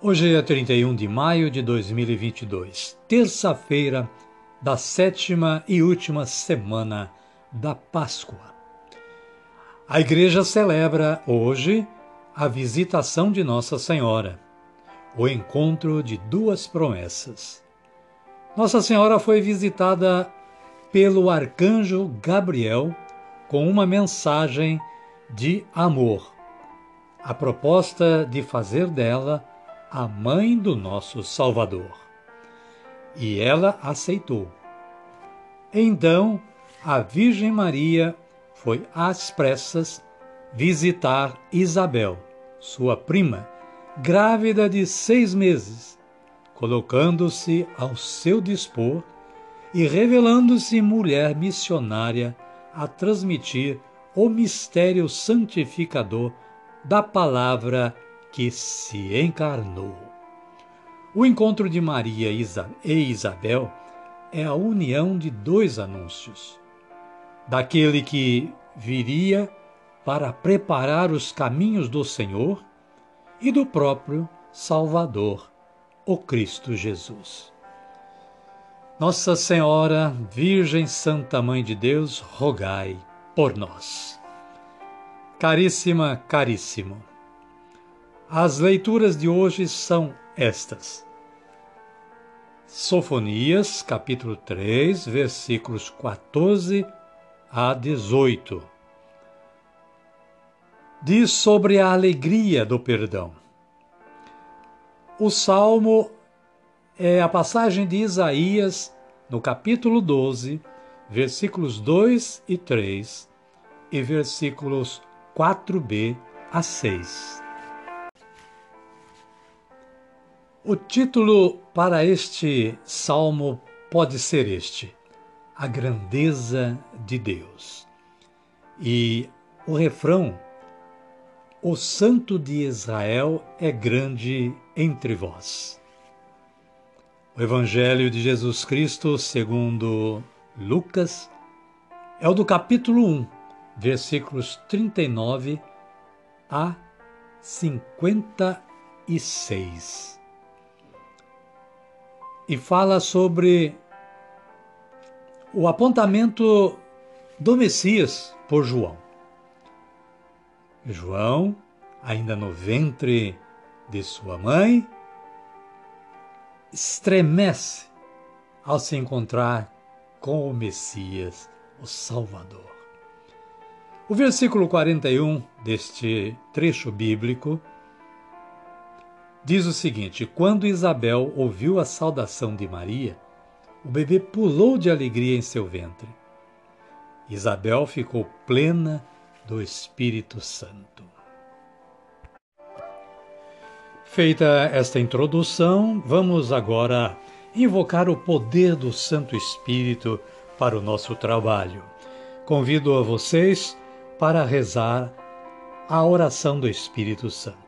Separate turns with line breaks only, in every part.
Hoje é 31 de maio de 2022, terça-feira da sétima e última semana da Páscoa. A Igreja celebra hoje a visitação de Nossa Senhora, o encontro de duas promessas. Nossa Senhora foi visitada pelo arcanjo Gabriel com uma mensagem de amor, a proposta de fazer dela a mãe do nosso Salvador. E ela aceitou. Então, a Virgem Maria foi às pressas visitar Isabel, sua prima, grávida de seis meses, colocando-se ao seu dispor e revelando-se mulher missionária a transmitir o mistério santificador da palavra que se encarnou. O encontro de Maria e Isabel é a união de dois anúncios: daquele que viria para preparar os caminhos do Senhor e do próprio Salvador, o Cristo Jesus. Nossa Senhora, Virgem Santa Mãe de Deus, rogai por nós. Caríssima, caríssimo. As leituras de hoje são estas. Sofonias, capítulo 3, versículos 14 a 18. Diz sobre a alegria do perdão. O salmo é a passagem de Isaías, no capítulo 12, versículos 2 e 3 e versículos 4b a 6. O título para este salmo pode ser este: A Grandeza de Deus. E o refrão: O Santo de Israel é grande entre vós. O Evangelho de Jesus Cristo, segundo Lucas, é o do capítulo 1, versículos 39 a 56 e fala sobre o apontamento do Messias por João. João, ainda no ventre de sua mãe, estremece ao se encontrar com o Messias, o Salvador. O versículo 41 deste trecho bíblico diz o seguinte: Quando Isabel ouviu a saudação de Maria, o bebê pulou de alegria em seu ventre. Isabel ficou plena do Espírito Santo. Feita esta introdução, vamos agora invocar o poder do Santo Espírito para o nosso trabalho. Convido a vocês para rezar a oração do Espírito Santo.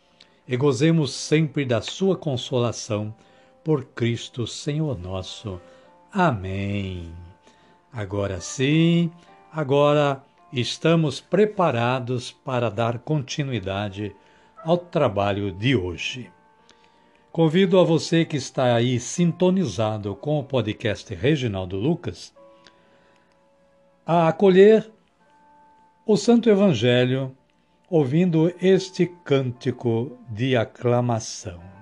e gozemos sempre da sua consolação por Cristo Senhor nosso. Amém. Agora sim, agora estamos preparados para dar continuidade ao trabalho de hoje. Convido a você que está aí sintonizado com o podcast Reginaldo Lucas a acolher o Santo Evangelho ouvindo este cântico de aclamação.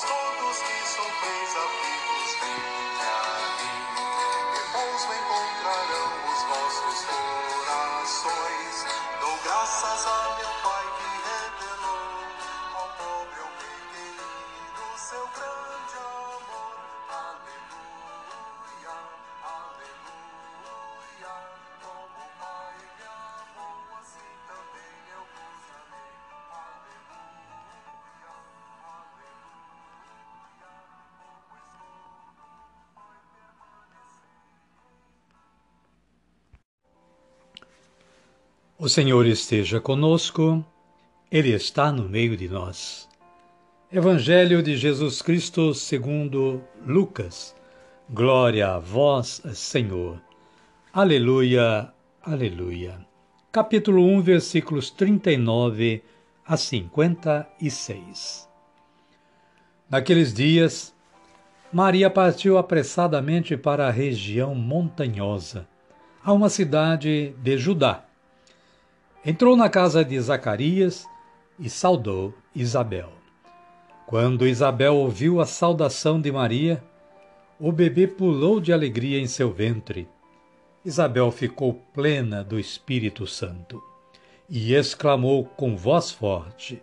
todos que sofreis aflitos, venha. O Senhor esteja conosco, Ele está no meio de nós. Evangelho de Jesus Cristo segundo Lucas. Glória a vós, Senhor. Aleluia, aleluia. Capítulo 1, versículos 39 a 56. Naqueles dias, Maria partiu apressadamente para a região montanhosa, a uma cidade de Judá entrou na casa de Zacarias e saudou Isabel. Quando Isabel ouviu a saudação de Maria, o bebê pulou de alegria em seu ventre. Isabel ficou plena do Espírito Santo e exclamou com voz forte: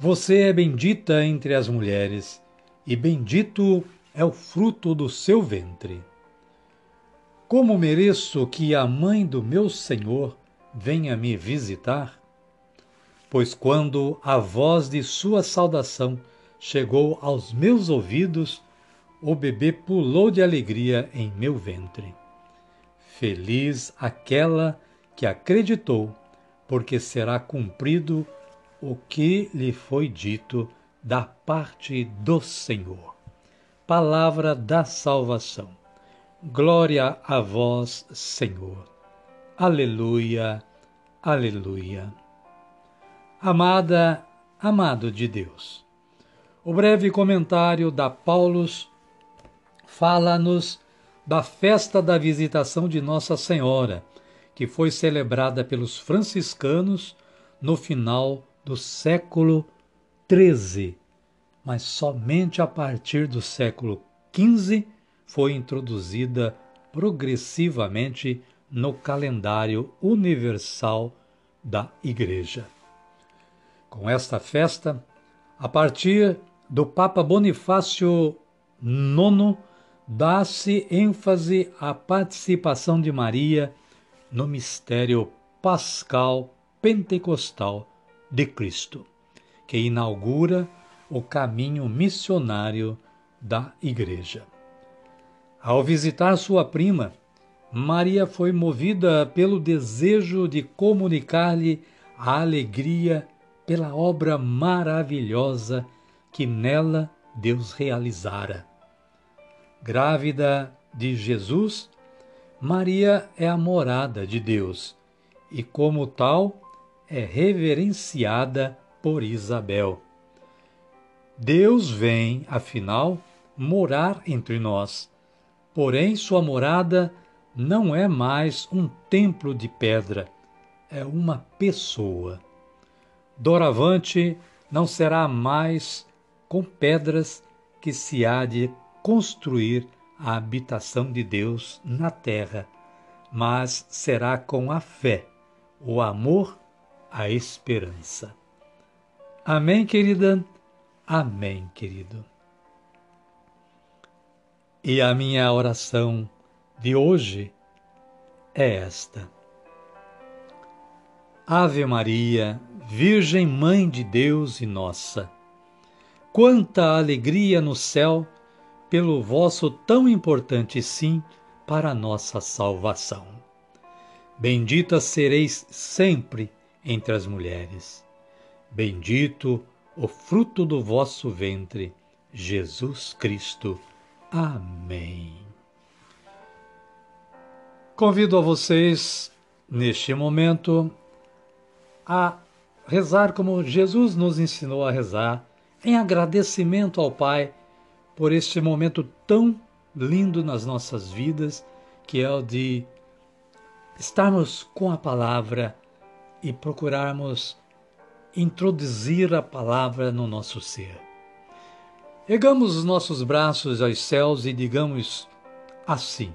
Você é bendita entre as mulheres, e bendito é o fruto do seu ventre. Como mereço que a mãe do meu Senhor venha me visitar? Pois quando a voz de sua saudação chegou aos meus ouvidos, o bebê pulou de alegria em meu ventre. Feliz aquela que acreditou, porque será cumprido o que lhe foi dito da parte do Senhor. Palavra da salvação. Glória a vós, Senhor. Aleluia, aleluia. Amada, amado de Deus. O breve comentário da Paulus fala-nos da festa da visitação de Nossa Senhora, que foi celebrada pelos franciscanos no final do século XIII, mas somente a partir do século XV foi introduzida progressivamente no calendário universal da Igreja. Com esta festa, a partir do Papa Bonifácio IX, dá-se ênfase à participação de Maria no mistério pascal pentecostal de Cristo, que inaugura o caminho missionário da Igreja. Ao visitar sua prima, Maria foi movida pelo desejo de comunicar-lhe a alegria pela obra maravilhosa que nela Deus realizara. Grávida de Jesus, Maria é a morada de Deus e, como tal, é reverenciada por Isabel. Deus vem, afinal, morar entre nós, porém sua morada não é mais um templo de pedra, é uma pessoa. Doravante não será mais com pedras que se há de construir a habitação de Deus na terra, mas será com a fé, o amor, a esperança. Amém, querida? Amém, querido. E a minha oração de hoje é esta. Ave Maria, Virgem Mãe de Deus e nossa, quanta alegria no céu pelo vosso tão importante sim para a nossa salvação. Bendita sereis sempre entre as mulheres. Bendito o fruto do vosso ventre, Jesus Cristo. Amém. Convido a vocês, neste momento, a rezar como Jesus nos ensinou a rezar, em agradecimento ao Pai por este momento tão lindo nas nossas vidas, que é o de estarmos com a palavra e procurarmos introduzir a palavra no nosso ser. Ergamos os nossos braços aos céus e digamos assim: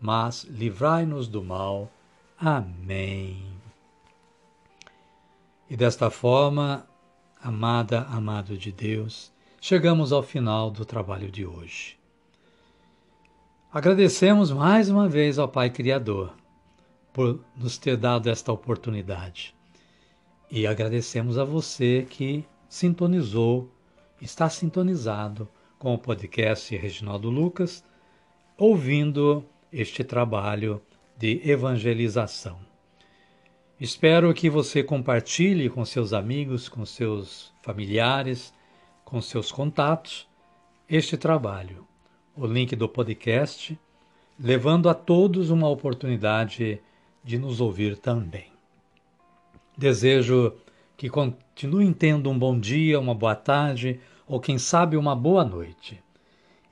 mas livrai-nos do mal. Amém. E desta forma, amada, amado de Deus, chegamos ao final do trabalho de hoje. Agradecemos mais uma vez ao Pai Criador por nos ter dado esta oportunidade. E agradecemos a você que sintonizou, está sintonizado com o podcast Reginaldo Lucas, ouvindo este trabalho de evangelização. Espero que você compartilhe com seus amigos, com seus familiares, com seus contatos este trabalho. O link do podcast, levando a todos uma oportunidade de nos ouvir também. Desejo que continuem tendo um bom dia, uma boa tarde ou quem sabe uma boa noite.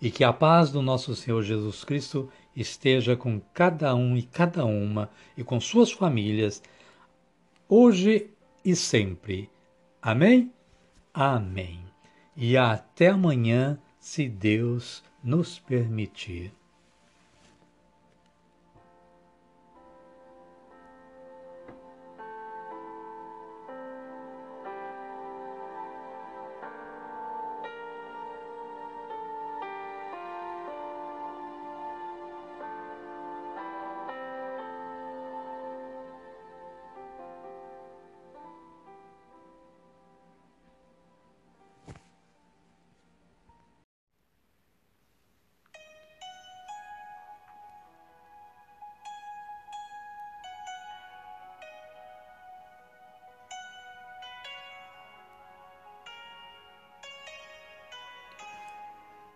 E que a paz do nosso Senhor Jesus Cristo esteja com cada um e cada uma e com suas famílias, hoje e sempre. Amém? Amém. E até amanhã, se Deus nos permitir.